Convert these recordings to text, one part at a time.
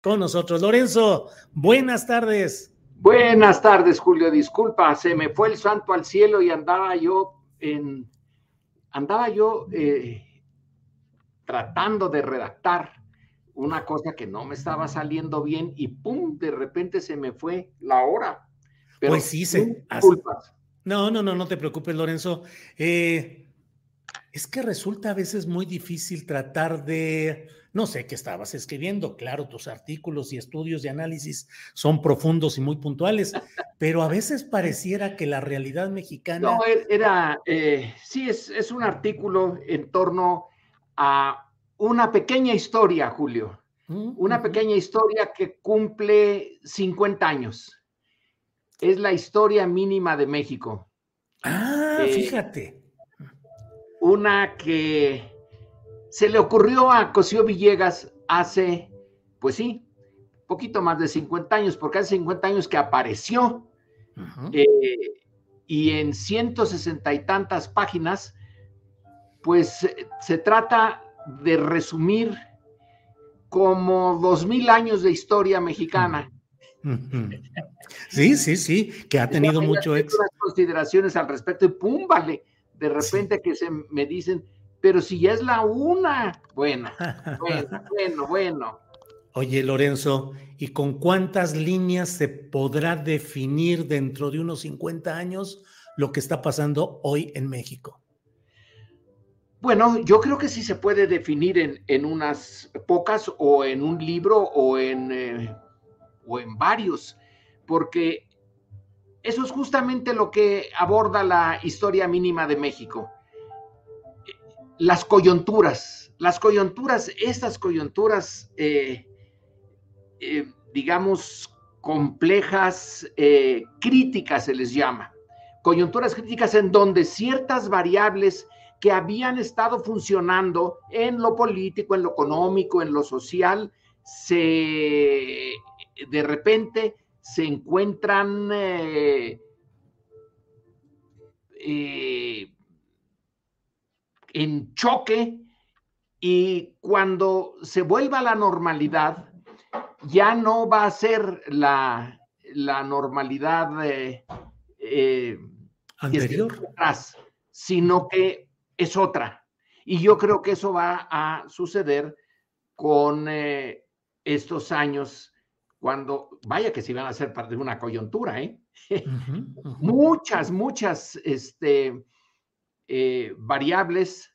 Con nosotros, Lorenzo, buenas tardes. Buenas tardes, Julio. Disculpa, se me fue el santo al cielo y andaba yo en. Andaba yo eh, tratando de redactar una cosa que no me estaba saliendo bien y ¡pum! De repente se me fue la hora. Pero pues sí, se. Disculpas. No, no, no, no te preocupes, Lorenzo. Eh, es que resulta a veces muy difícil tratar de no sé qué estabas escribiendo, claro, tus artículos y estudios de análisis son profundos y muy puntuales, pero a veces pareciera que la realidad mexicana... No, era, eh, sí, es, es un artículo en torno a una pequeña historia, Julio, Mm, una pequeña historia que cumple 50 años. Es la historia mínima de México. Ah, Eh, fíjate. Una que se le ocurrió a Cosío Villegas hace, pues sí, poquito más de 50 años, porque hace 50 años que apareció eh, y en 160 y tantas páginas, pues eh, se trata de resumir como 2000 años de historia mexicana. Sí, sí, sí, que ha tenido mucho éxito. consideraciones al respecto y pum, vale, de repente que se me dicen, pero si ya es la una, bueno, bueno, bueno, bueno. Oye, Lorenzo, ¿y con cuántas líneas se podrá definir dentro de unos 50 años lo que está pasando hoy en México? Bueno, yo creo que sí se puede definir en, en unas pocas o en un libro o en, eh, o en varios, porque eso es justamente lo que aborda la historia mínima de México. Las coyunturas, las coyunturas, estas coyunturas, eh, eh, digamos, complejas, eh, críticas se les llama. Coyunturas críticas en donde ciertas variables que habían estado funcionando en lo político, en lo económico, en lo social, se de repente se encuentran en choque y cuando se vuelva a la normalidad, ya no va a ser la, la normalidad eh, eh, Anterior. atrás, sino que es otra. Y yo creo que eso va a suceder con eh, estos años, cuando, vaya que se van a hacer parte de una coyuntura, ¿eh? Muchas, muchas este, eh, variables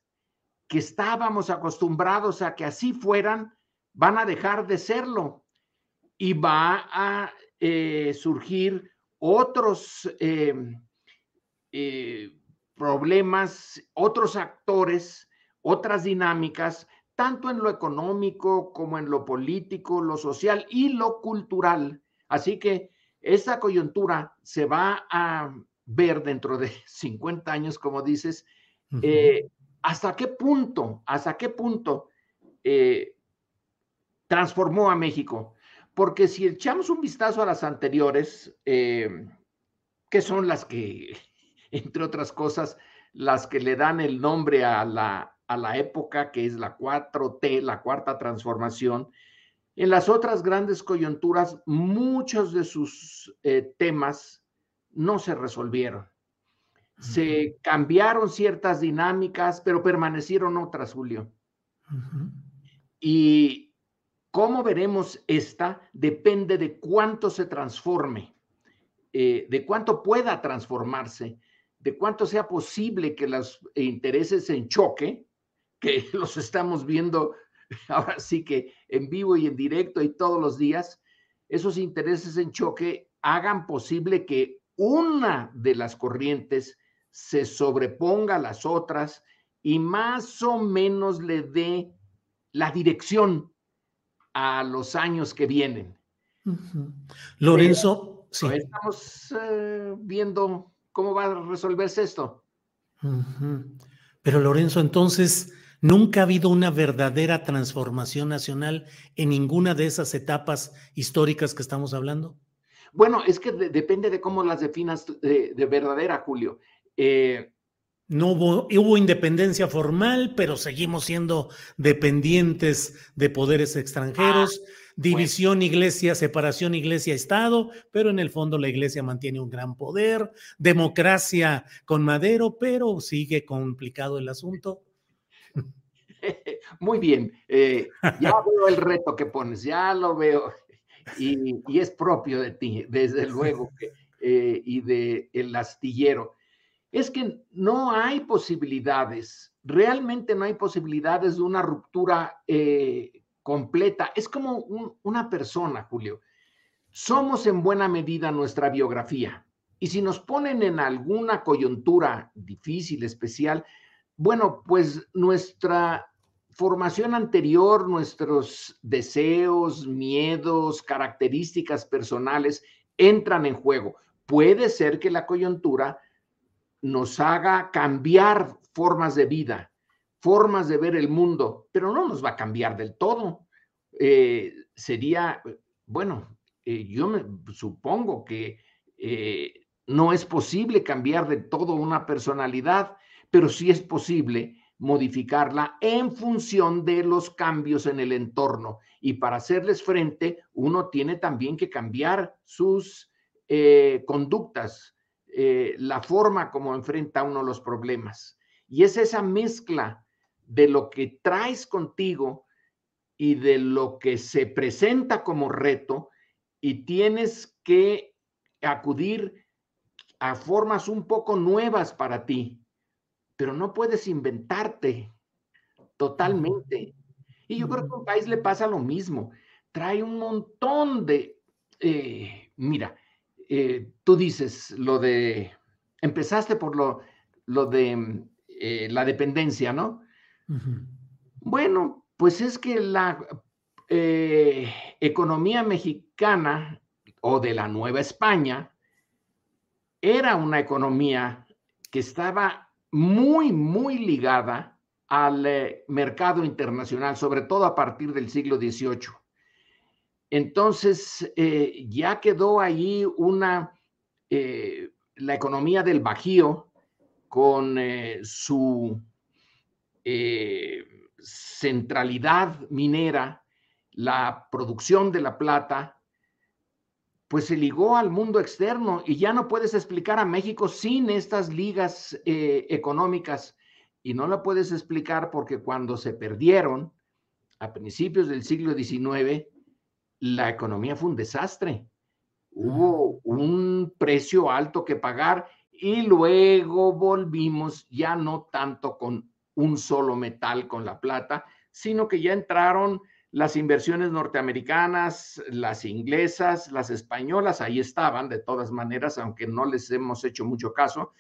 que estábamos acostumbrados a que así fueran, van a dejar de serlo y va a eh, surgir otros eh, problemas, otros actores, otras dinámicas, tanto en lo económico como en lo político, lo social y lo cultural. Así que esta coyuntura se va a ver dentro de 50 años, como dices, eh, hasta qué punto, hasta qué punto eh, transformó a México. Porque si echamos un vistazo a las anteriores, eh, que son las que, entre otras cosas, las que le dan el nombre a la, a la época, que es la 4T, la cuarta transformación, En las otras grandes coyunturas, muchos de sus temas no se resolvieron. Se cambiaron ciertas dinámicas, pero permanecieron otras, Julio. Y cómo veremos esta depende de cuánto se transforme, eh, de cuánto pueda transformarse, de cuánto sea posible que los intereses en choque, que los estamos viendo ahora sí que en vivo y en directo y todos los días, esos intereses en choque hagan posible que una de las corrientes se sobreponga a las otras y más o menos le dé la dirección a los años que vienen. Lorenzo, sí. estamos eh, viendo cómo va a resolverse esto. Pero Lorenzo, entonces, Nunca ha habido una verdadera transformación nacional en ninguna de esas etapas históricas que estamos hablando. Bueno, es que depende de cómo las definas de, verdadera, Julio. Eh, no hubo, hubo, independencia formal, pero seguimos siendo dependientes de poderes extranjeros, ah, división iglesia, separación iglesia-estado, pero en el fondo la iglesia mantiene un gran poder, democracia con Madero, pero sigue complicado el asunto. Muy bien, eh, ya veo el reto que pones, ya lo veo y, es propio de ti, desde luego, eh, y de el astillero. Es que no hay posibilidades, realmente no hay posibilidades de una ruptura eh, completa. Es como una persona, Julio. Somos en buena medida nuestra biografía. Y si nos ponen en alguna coyuntura difícil, especial, bueno, pues nuestra formación anterior, nuestros deseos, miedos, características personales entran en juego. Puede ser que la coyuntura nos haga cambiar formas de vida, formas de ver el mundo, pero no nos va a cambiar del todo. Eh, sería, bueno, eh, yo me supongo que eh, no es posible cambiar de todo una personalidad, pero sí es posible modificarla en función de los cambios en el entorno. Y para hacerles frente, uno tiene también que cambiar sus eh, conductas, eh, la forma como enfrenta uno los problemas. Y es esa mezcla de lo que traes contigo y de lo que se presenta como reto y tienes que acudir a formas un poco nuevas para ti pero no puedes inventarte totalmente. Y yo creo que a un país le pasa lo mismo. Trae un montón de, eh, mira, eh, tú dices lo de, empezaste por lo, lo de eh, la dependencia, ¿no? Bueno, pues es que la economía mexicana o de la Nueva España era una economía que estaba muy, muy ligada al eh, mercado internacional, sobre todo a partir del siglo XVIII. Entonces, eh, ya quedó ahí una, eh, la economía del Bajío con su centralidad minera, la producción de la plata, pues se ligó al mundo externo y ya no puedes explicar a México sin estas ligas eh, económicas. Y no la puedes explicar porque cuando se perdieron a principios del siglo XIX, la economía fue un desastre. Hubo un precio alto que pagar y luego volvimos ya no tanto con un solo metal, con la plata, sino que ya entraron las inversiones norteamericanas, las inglesas, las españolas, ahí estaban de todas maneras, aunque no les hemos hecho mucho caso,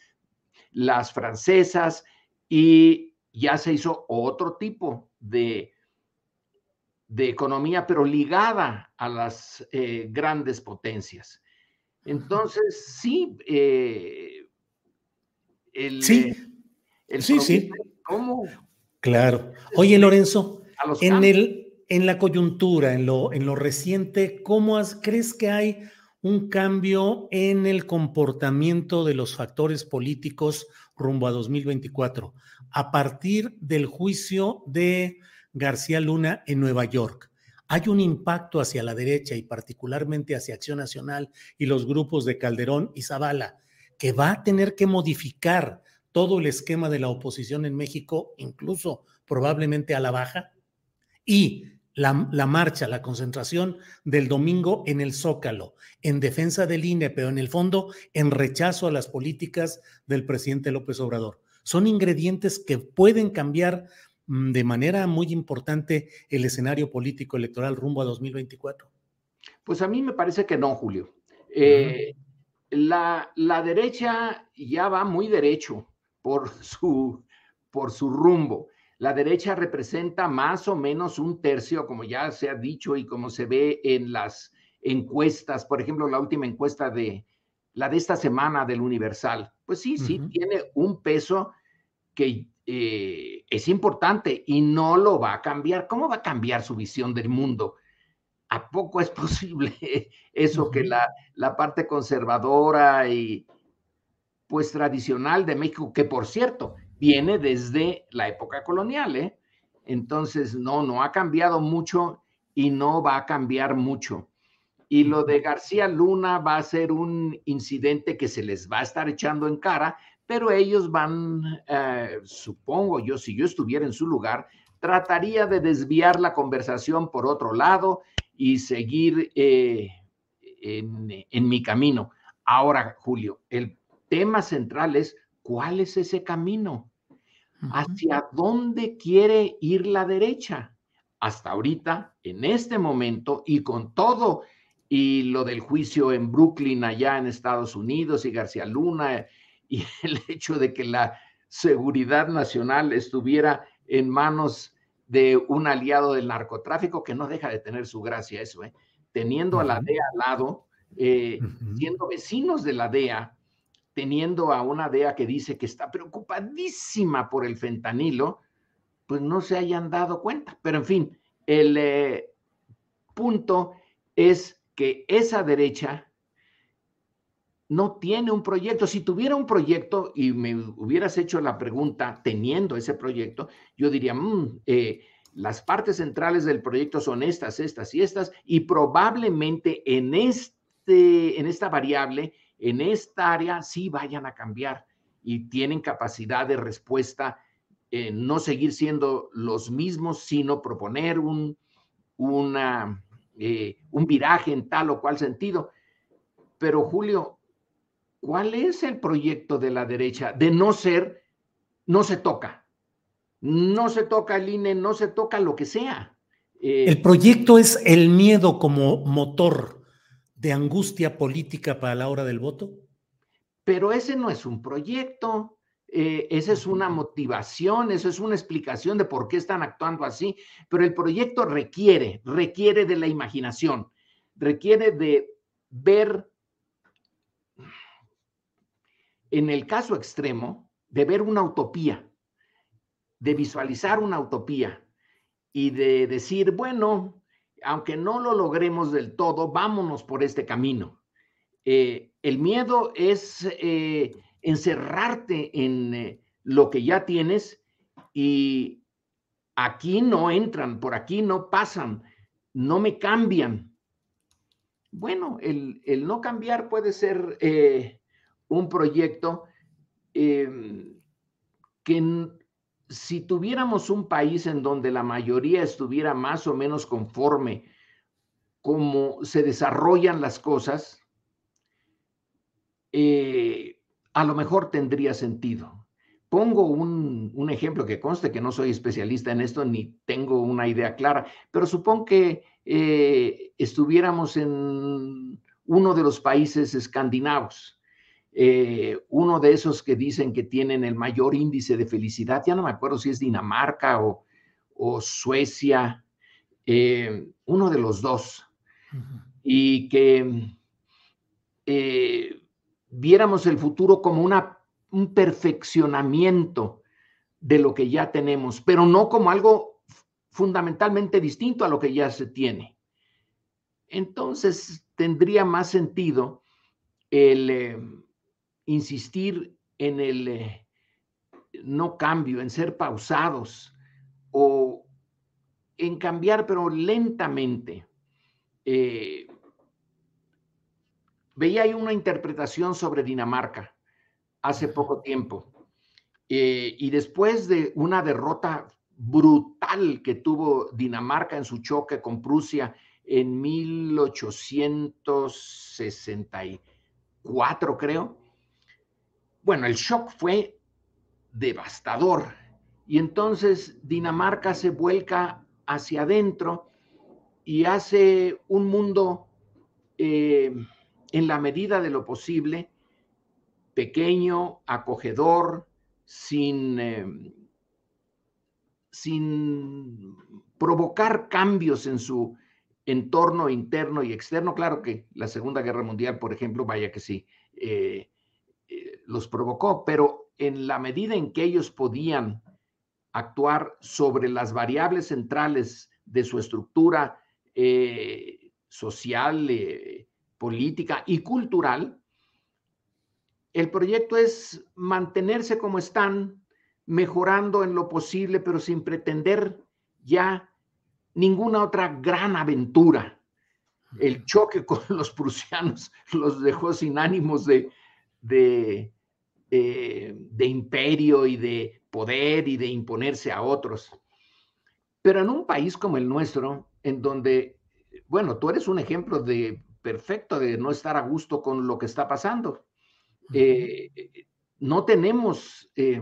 las francesas, y ya se hizo otro tipo de, de economía, pero ligada a las eh, grandes potencias. Entonces, sí, eh, el, sí, sí, sí. ¿Cómo? Claro. Oye, Lorenzo, en el, en la coyuntura, en lo, en lo reciente, ¿cómo crees que hay un cambio en el comportamiento de los factores políticos rumbo a 2024 a partir del juicio de García Luna en Nueva York? hay un impacto hacia la derecha y particularmente hacia Acción Nacional y los grupos de Calderón y Zavala, que va a tener que modificar todo el esquema de la oposición en México, incluso probablemente a la baja, y la, marcha, la concentración del domingo en el Zócalo, en defensa del INE, pero en el fondo en rechazo a las políticas del presidente López Obrador. Son ingredientes que pueden cambiar mm, de manera muy importante el escenario político electoral rumbo a 2024. Pues a mí me parece que no, Julio. Eh, la, la, derecha ya va muy derecho por su, por su rumbo. La derecha representa más o menos un tercio, como ya se ha dicho y como se ve en las encuestas, por ejemplo, la última encuesta de la de esta semana del Universal. Pues sí, sí, tiene un peso que eh, es importante y no lo va a cambiar. ¿Cómo va a cambiar su visión del mundo? ¿A poco es posible eso que la, la parte conservadora y pues tradicional de México, que por cierto, viene desde la época colonial, ¿eh? Entonces, no, no ha cambiado mucho y no va a cambiar mucho. Y lo de García Luna va a ser un incidente que se les va a estar echando en cara, pero ellos van, eh, supongo yo, si yo estuviera en su lugar, trataría de desviar la conversación por otro lado y seguir eh, en, en mi camino. Ahora, Julio, el tema central es, ¿cuál es ese camino? hacia dónde quiere ir la derecha. Hasta ahorita, en este momento, y con todo, y lo del juicio en Brooklyn, allá en Estados Unidos, y García Luna, y el hecho de que la seguridad nacional estuviera en manos de un aliado del narcotráfico, que no deja de tener su gracia eso, ¿eh? teniendo a la DEA al lado, eh, siendo vecinos de la DEA, teniendo a una DEA que dice que está preocupadísima por el fentanilo, pues no se hayan dado cuenta. Pero en fin, el eh, punto es que esa derecha no tiene un proyecto. Si tuviera un proyecto y me hubieras hecho la pregunta teniendo ese proyecto, yo diría, mm, eh, las partes centrales del proyecto son estas, estas y estas, y probablemente en, este, en esta variable en esta área sí vayan a cambiar y tienen capacidad de respuesta, no seguir siendo los mismos, sino proponer un, eh, un viraje en tal o cual sentido. Pero Julio, ¿cuál es el proyecto de la derecha? De no ser, no se toca. No se toca el INE, no se toca lo que sea. Eh, el proyecto es el miedo como motor de angustia política para la hora del voto? Pero ese no es un proyecto, eh, esa es una motivación, eso es una explicación de por qué están actuando así, pero el proyecto requiere, requiere de la imaginación, requiere de ver, en el caso extremo, de ver una utopía, de visualizar una utopía y de decir, bueno, aunque no lo logremos del todo, vámonos por este camino. Eh, el miedo es eh, encerrarte en eh, lo que ya tienes y aquí no entran, por aquí no pasan, no me cambian. Bueno, el, el no cambiar puede ser un proyecto em, que si tuviéramos un país en donde la mayoría estuviera más o menos conforme cómo se desarrollan las cosas, eh, a lo mejor tendría sentido. Pongo un, ejemplo que conste que no soy especialista en esto ni tengo una idea clara, pero supongo que eh, estuviéramos en uno de los países escandinavos eh, uno de esos que dicen que tienen el mayor índice de felicidad, ya no me acuerdo si es Dinamarca o, Suecia, eh, uno de los dos, y que eh, viéramos el futuro como una, un perfeccionamiento de lo que ya tenemos, pero no como algo fundamentalmente distinto a lo que ya se tiene. Entonces tendría más sentido el insistir en el eh, no cambio, en ser pausados o en cambiar, pero lentamente. Eh, veía ahí una interpretación sobre Dinamarca hace poco tiempo. Eh, y después de una derrota brutal que tuvo Dinamarca en su choque con Prusia en 1864, creo. Bueno, el shock fue devastador. Y entonces Dinamarca se vuelca hacia adentro y hace un mundo eh, en la medida de lo posible, pequeño, acogedor, sin, eh, sin provocar cambios en su entorno interno y externo. Claro que la Segunda Guerra Mundial, por ejemplo, vaya que sí, eh, los provocó, pero en la medida en que ellos podían actuar sobre las variables centrales de su estructura eh, social, eh, política y cultural, el proyecto es mantenerse como están, mejorando en lo posible, pero sin pretender ya ninguna otra gran aventura. El choque con los prusianos los dejó sin ánimos de, de, eh, de imperio y de poder y de imponerse a otros. Pero en un país como el nuestro, en donde, bueno, tú eres un ejemplo de perfecto de no estar a gusto con lo que está pasando. Eh, no tenemos... Eh...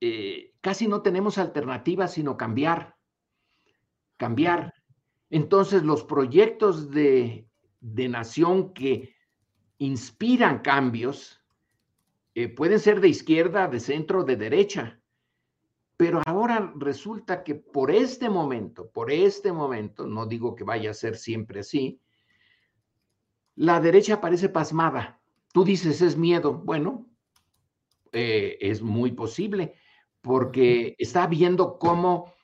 Eh, casi no tenemos alternativas sino cambiar. Cambiar. Entonces, los proyectos de, nación que inspiran cambios eh, pueden ser de izquierda, de centro, de derecha. Pero ahora resulta que por este momento, por este momento, no digo que vaya a ser siempre así, la derecha parece pasmada. Tú dices es miedo. Bueno, eh, es muy posible porque está viendo cómo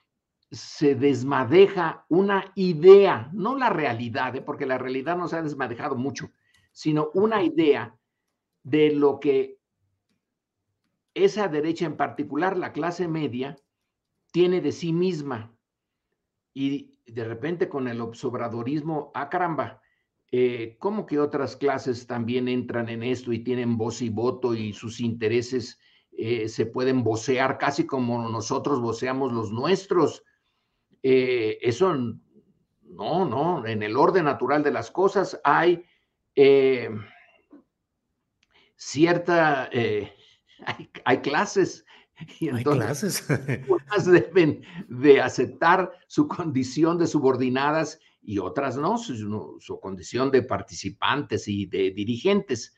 se desmadeja una idea, no la realidad, ¿eh? porque la realidad no se ha desmadejado mucho, sino una idea de lo que esa derecha en particular, la clase media, tiene de sí misma. Y de repente con el observadorismo, ah caramba, eh, ¿cómo que otras clases también entran en esto y tienen voz y voto y sus intereses eh, se pueden vocear casi como nosotros voceamos los nuestros? Eh, eso no, no, en el orden natural de las cosas hay eh, cierta, hay, clases. Y entonces, hay Unas deben de aceptar su condición de subordinadas y otras no, su, su condición de participantes y de dirigentes.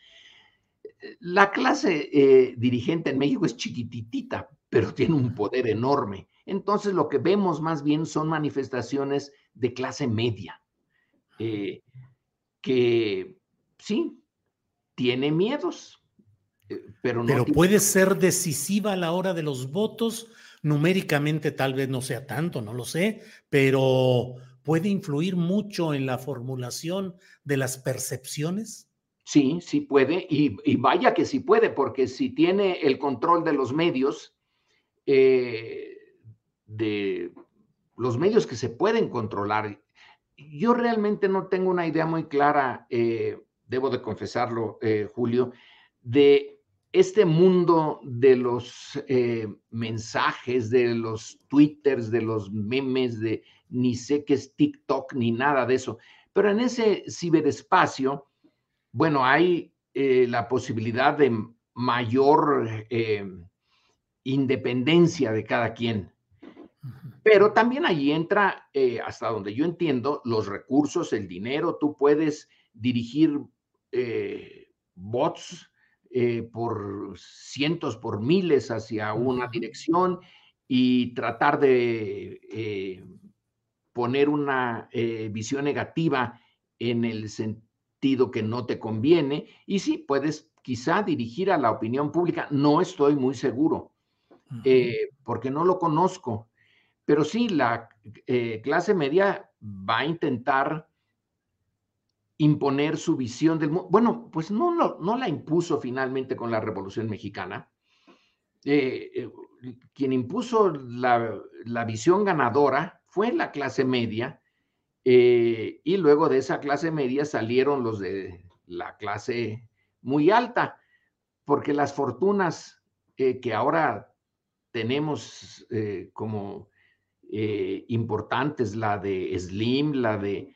La clase dirigente en México es chiquititita, pero tiene un poder enorme. Entonces lo que vemos más bien son manifestaciones de clase media, eh, que sí, tiene miedos, eh, pero no. Pero puede ser decisiva a la hora de los votos, numéricamente tal vez no sea tanto, no lo sé, pero puede influir mucho en la formulación de las percepciones. Sí, sí puede, y, vaya que sí puede, porque si tiene el control de los medios, eh, de los medios que se pueden controlar. Yo realmente no tengo una idea muy clara, eh, debo de confesarlo, eh, Julio, de este mundo de los mensajes, de los twitters, de los memes, de ni sé qué es TikTok, ni nada de eso. Pero en ese ciberespacio, bueno, hay eh, la posibilidad de mayor eh, independencia de cada quien. Pero también ahí entra, hasta donde yo entiendo, los recursos, el dinero. Tú puedes dirigir bots eh, por cientos, por miles hacia una dirección y tratar de eh, poner una eh, visión negativa en el sentido que no te conviene. Y sí, puedes quizá dirigir a la opinión pública, no estoy muy seguro, porque no lo conozco, pero sí, la clase media va a intentar imponer su visión del mundo. Bueno, pues no, no, no, la impuso finalmente con la Revolución Mexicana. Eh, eh, quien impuso la, visión ganadora fue la clase media eh, y luego de esa clase media salieron los de la clase muy alta, porque las fortunas que ahora tenemos como importantes, la de Slim, la de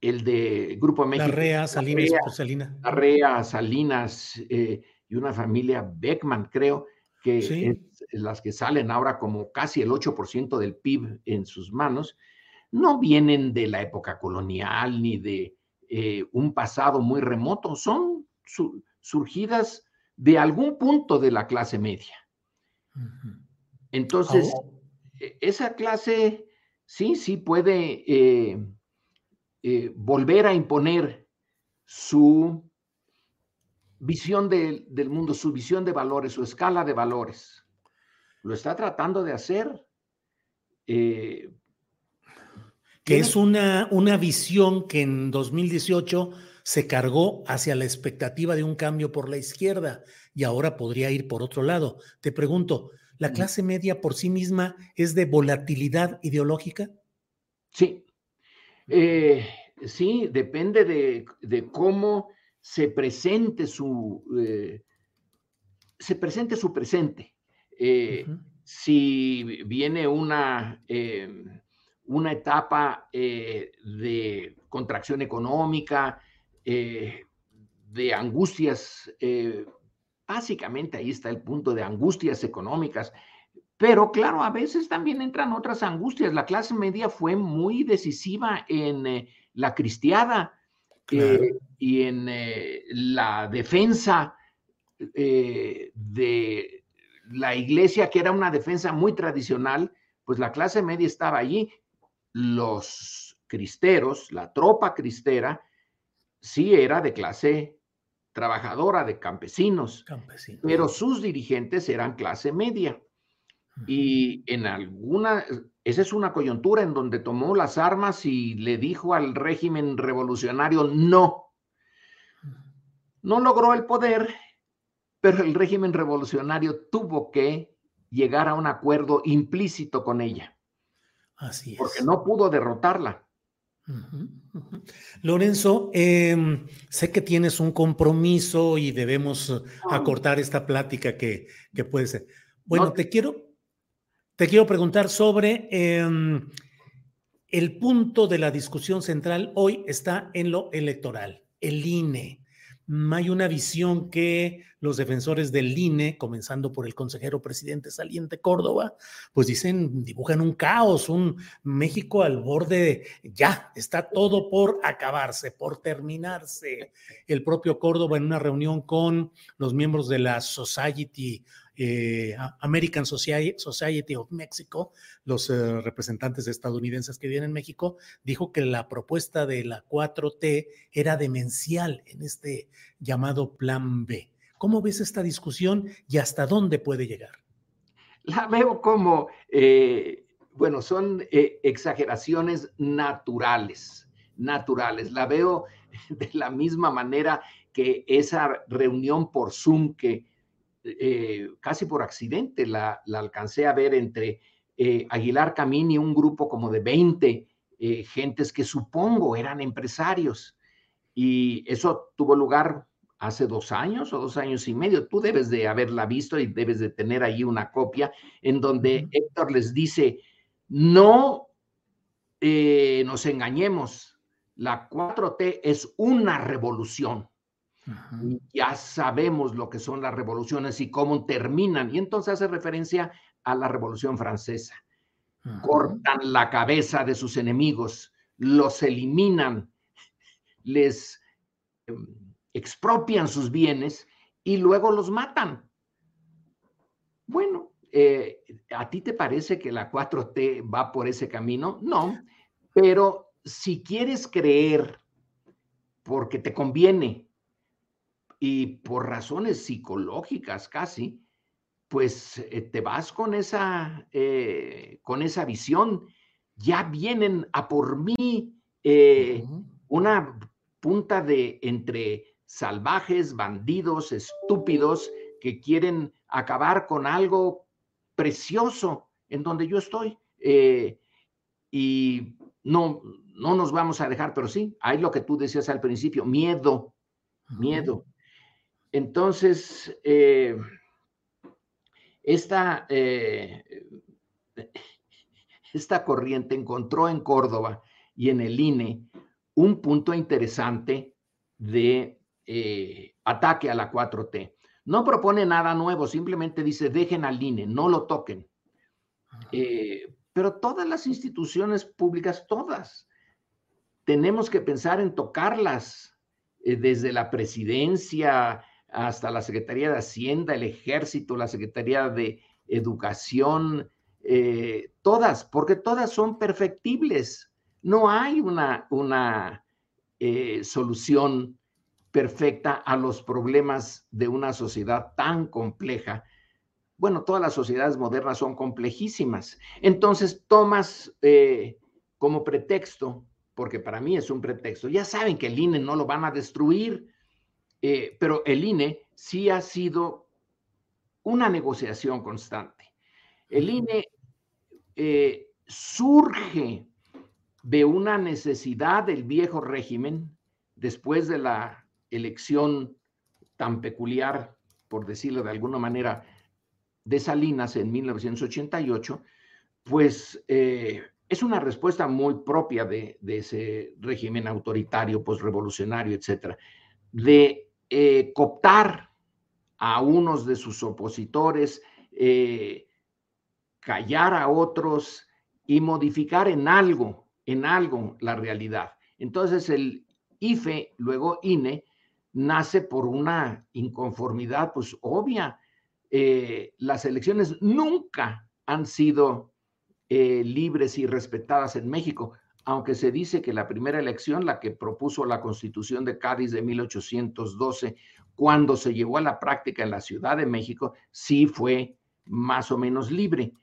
el de Grupo México. Larrea, Salinas, Salinas. Salinas eh, y una familia Beckman, creo, que es las que salen ahora como casi el 8% del PIB en sus manos, no vienen de la época colonial ni de eh, un pasado muy remoto, son surgidas de algún punto de la clase media. Entonces, e, esa clase sí, sí puede eh, eh, volver a imponer su visión del mundo, su visión de valores, su escala de valores. Lo está tratando de hacer. Eh, que es una, una visión que en 2018 se cargó hacia la expectativa de un cambio por la izquierda y ahora podría ir por otro lado. Te pregunto, ¿la clase media por sí misma es de volatilidad ideológica? Sí, eh, sí, depende de, cómo se presente su, eh, se presente su presente. Eh, si viene una, una etapa de contracción económica, de angustias, básicamente ahí está el punto de angustias económicas, pero claro, a veces también entran otras angustias. La clase media fue muy decisiva en eh, la cristiada eh, y en eh, la defensa de la iglesia, que era una defensa muy tradicional, pues la clase media estaba allí. Los cristeros, la tropa cristera, sí era de clase trabajadora, de campesinos, pero sus dirigentes eran clase media. Y en alguna, esa es una coyuntura en donde tomó las armas y le dijo al régimen revolucionario no. No logró el poder, pero el régimen revolucionario tuvo que llegar a un acuerdo implícito con ella. Así es. Porque no pudo derrotarla. Lorenzo, em, sé que tienes un compromiso y debemos acortar esta plática que, puede ser. Bueno, te quiero, te quiero preguntar sobre em, el punto de la discusión central hoy está en lo electoral, el INE. Hay una visión que los defensores del INE, comenzando por el consejero presidente saliente Córdoba, pues dicen, dibujan un caos, un México al borde, ya, está todo por acabarse, por terminarse. El propio Córdoba en una reunión con los miembros de la Society eh, American Society, of Mexico, los eh, representantes estadounidenses que vienen en México, dijo que la propuesta de la 4T era demencial en este llamado Plan B. ¿Cómo ves esta discusión y hasta dónde puede llegar? La veo como, eh, bueno, son exageraciones naturales, naturales. La veo de la misma manera que esa reunión por Zoom que eh, casi por accidente la, alcancé a ver entre eh, Aguilar Camín y un grupo como de 20 eh, gentes que supongo eran empresarios. Y eso tuvo lugar hace dos años o dos años y medio. Tú debes de haberla visto y debes de tener ahí una copia en donde Héctor les dice, no nos engañemos, la 4T es una revolución. Ya sabemos lo que son las revoluciones y cómo terminan. Y entonces hace referencia a la Revolución Francesa. Cortan la cabeza de sus enemigos, los eliminan, les em, expropian sus bienes y luego los matan. Bueno, eh, ¿a ti te parece que la 4T va por ese camino? No, pero si quieres creer porque te conviene y por razones psicológicas casi, pues eh, te vas con esa, eh, con esa visión. Ya vienen a por mí una punta de entre salvajes, bandidos, estúpidos, que quieren acabar con algo precioso en donde yo estoy. Eh, y no, no nos vamos a dejar, pero sí, hay lo que tú decías al principio, miedo, miedo. Entonces, eh, esta, eh, esta corriente encontró en Córdoba y en el INE un punto interesante de eh, ataque a la 4T. No propone nada nuevo, simplemente dice dejen al INE, no lo toquen. Eh, pero todas las instituciones públicas, todas, tenemos que pensar en tocarlas, eh, desde la presidencia hasta la Secretaría de Hacienda, el Ejército, la Secretaría de Educación, todas, porque todas son perfectibles. No hay una, una solución perfecta a los problemas de una sociedad tan compleja. Bueno, todas las sociedades modernas son complejísimas. Entonces tomas eh, como pretexto, porque para mí es un pretexto, ya saben que el INE no lo van a destruir, eh, pero el INE sí ha sido una negociación constante. El INE eh, surge de una necesidad del viejo régimen después de la elección tan peculiar, por decirlo de alguna manera, de Salinas en 1988, pues eh, es una respuesta muy propia de, ese régimen autoritario, posrevolucionario, etcétera, de eh, cooptar a unos de sus opositores, eh, callar a otros y modificar en algo, en algo la realidad. Entonces el IFE, luego INE, nace por una inconformidad, pues obvia. Eh, las elecciones nunca han sido eh, libres y respetadas en México, aunque se dice que la primera elección, la que propuso la Constitución de Cádiz de 1812, cuando se llevó a la práctica en la Ciudad de México, sí fue más o menos libre.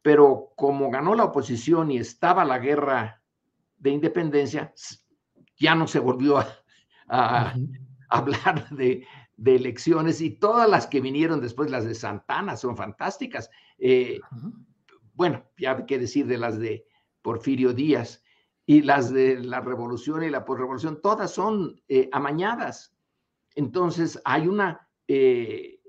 Pero como ganó la oposición y estaba la guerra de independencia, ya no se volvió a, hablar de, elecciones y todas las que vinieron después, las de Santana, son fantásticas. Eh, bueno, ya qué decir de las de Porfirio Díaz y las de la revolución y la posrevolución, todas son eh, amañadas. Entonces hay una, eh,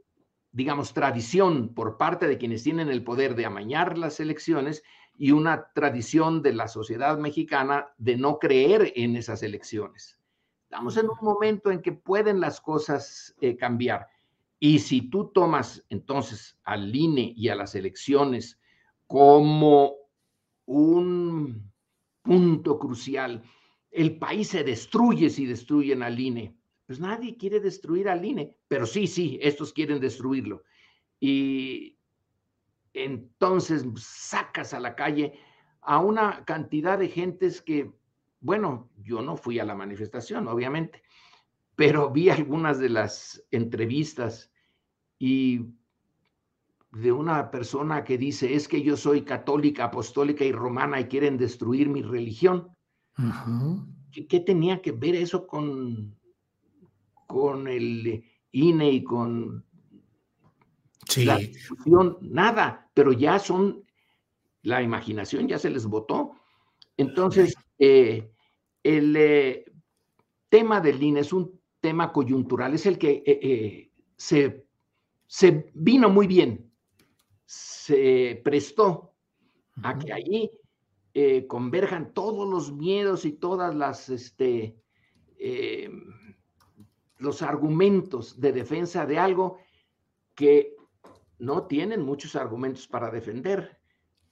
digamos, tradición por parte de quienes tienen el poder de amañar las elecciones y una tradición de la sociedad mexicana de no creer en esas elecciones. Estamos en un momento en que pueden las cosas eh, cambiar. Y si tú tomas entonces al INE y a las elecciones como un punto crucial, el país se destruye si destruyen al INE. Pues nadie quiere destruir al INE, pero sí, sí, estos quieren destruirlo. Y entonces sacas a la calle a una cantidad de gentes que bueno, yo no fui a la manifestación, obviamente, pero vi algunas de las entrevistas y de una persona que dice, es que yo soy católica, apostólica y romana y quieren destruir mi religión. ¿Qué, tenía que ver eso con, con el INE y con la discusión? Nada, pero ya son, la imaginación ya se les votó. Entonces, eh, el eh, tema del INE es un tema coyuntural, es el que eh, se, se vino muy bien, se prestó a que allí eh, converjan todos los miedos y todas las, este, los argumentos de defensa de algo que no tienen muchos argumentos para defender,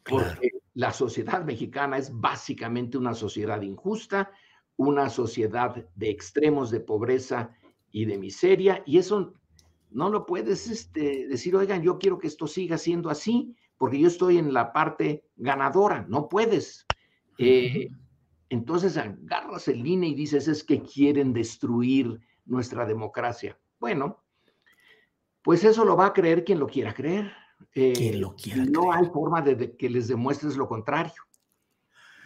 porque la sociedad mexicana es básicamente una sociedad injusta, una sociedad de extremos de pobreza y de miseria, y eso no lo puedes este, decir, oigan, yo quiero que esto siga siendo así, porque yo estoy en la parte ganadora, no puedes. Eh, entonces agarras el INE y dices, es que quieren destruir nuestra democracia. Bueno, pues eso lo va a creer quien lo quiera creer. quien lo eh, quiera no hay forma de, que les demuestres lo contrario.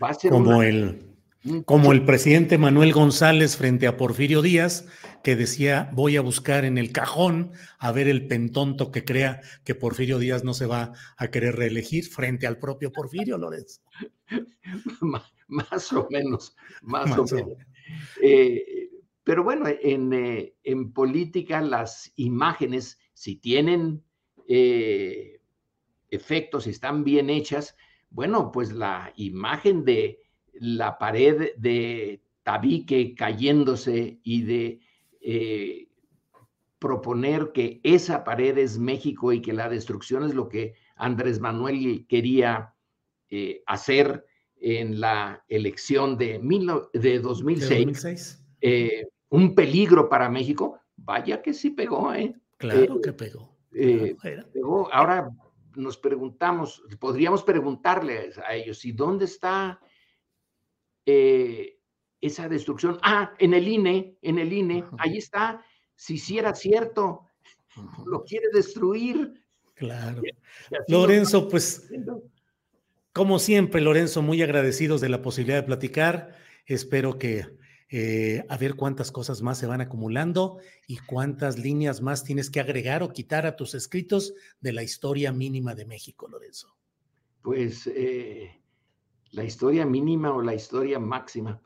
Va a ser Como el como el presidente Manuel González frente a Porfirio Díaz, que decía, voy a buscar en el cajón a ver el pentonto que crea que Porfirio Díaz no se va a querer reelegir frente al propio Porfirio, Lorenzo. más o menos, más, o, menos. Eh, pero bueno, en, eh, en, política las imágenes, si tienen eh, efectos, si están bien hechas, bueno, pues la imagen de la pared de tabique cayéndose y de eh, proponer que esa pared es México y que la destrucción es lo que Andrés Manuel quería eh, hacer en la elección de, de 2006. Eh, un peligro para México. Vaya que sí pegó, ¿eh? Claro que pegó. pegó. Ahora nos preguntamos, podríamos preguntarles a ellos, ¿y dónde está eh, esa destrucción. Ah, en el INE, en el INE, ahí está. Si sí era cierto, lo quiere destruir. Claro. Lorenzo, pues, como siempre, Lorenzo, muy agradecidos de la posibilidad de platicar. Espero que eh, a ver cuántas cosas más se van acumulando y cuántas líneas más tienes que agregar o quitar a tus escritos de la historia mínima de México, Lorenzo. Pues eh, la historia mínima o la historia máxima.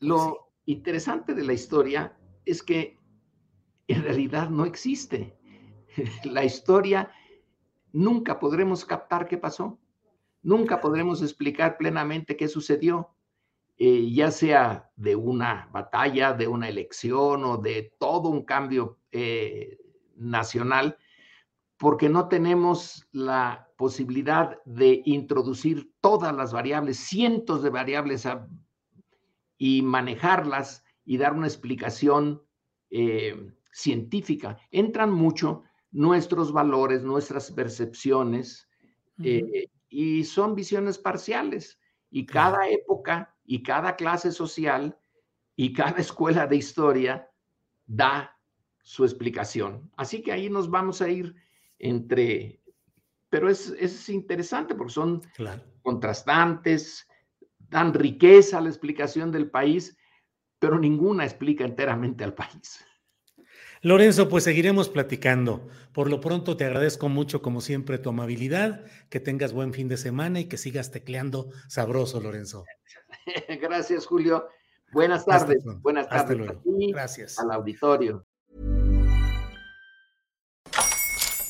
Lo interesante de la historia es que en realidad no existe. La historia nunca podremos captar qué pasó, nunca podremos explicar plenamente qué sucedió, eh, ya sea de una batalla, de una elección o de todo un cambio eh, nacional, porque no tenemos la posibilidad de introducir todas las variables, cientos de variables y manejarlas y dar una explicación eh, científica. Entran mucho nuestros valores, nuestras percepciones, eh, y son visiones parciales. Y cada época y cada clase social y cada escuela de historia da su explicación. Así que ahí nos vamos a ir entre pero es, es interesante porque son contrastantes, dan riqueza a la explicación del país, pero ninguna explica enteramente al país. Lorenzo, pues seguiremos platicando. Por lo pronto te agradezco mucho, como siempre, tu amabilidad, que tengas buen fin de semana y que sigas tecleando sabroso, Lorenzo. Gracias, Julio. Buenas tardes. Buenas tardes. Gracias. Al auditorio.